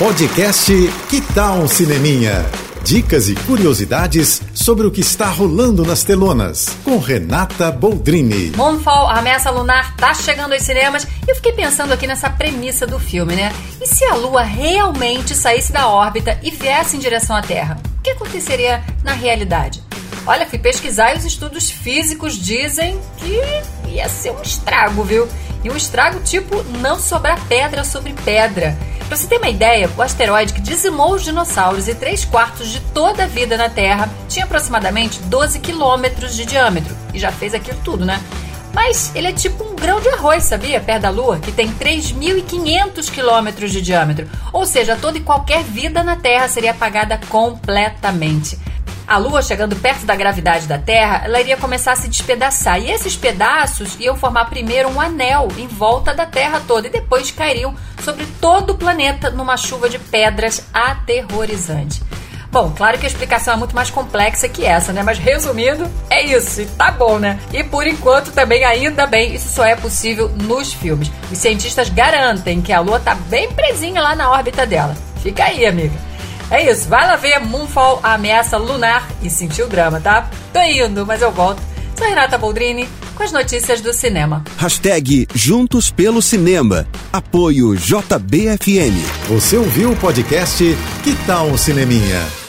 Podcast Que Tal um Cineminha? Dicas e curiosidades sobre o que está rolando nas telonas, com Renata Boldrini. Moonfall, a ameaça lunar, tá chegando aos cinemas e eu fiquei pensando aqui nessa premissa do filme, né? E se a Lua realmente saísse da órbita e viesse em direção à Terra? O que aconteceria na realidade? Olha, fui pesquisar e os estudos físicos dizem que ia ser um estrago, viu? E um estrago tipo não sobrar pedra sobre pedra. Pra você ter uma ideia, o asteroide que dizimou os dinossauros e 3 quartos de toda a vida na Terra tinha aproximadamente 12 quilômetros de diâmetro. E já fez aquilo tudo, né? Mas ele é tipo um grão de arroz, sabia? Perto da Lua, que tem 3.500 quilômetros de diâmetro. Ou seja, toda e qualquer vida na Terra seria apagada completamente. A Lua, chegando perto da gravidade da Terra, ela iria começar a se despedaçar. E esses pedaços iam formar primeiro um anel em volta da Terra toda e depois cairiam sobre todo o planeta numa chuva de pedras aterrorizante. Bom, claro que a explicação é muito mais complexa que essa, né? Mas resumindo, é isso. Tá bom, né? E por enquanto também, ainda bem, isso só é possível nos filmes. Os cientistas garantem que a Lua tá bem presinha lá na órbita dela. Fica aí, amiga. É isso, vai lá ver Moonfall, a ameaça lunar e sentir o drama, tá? Tô indo, mas eu volto. Sou Renata Boldrini com as notícias do cinema. Hashtag Juntos pelo Cinema. Apoio JBFM. Você ouviu o podcast Que tal um Cineminha?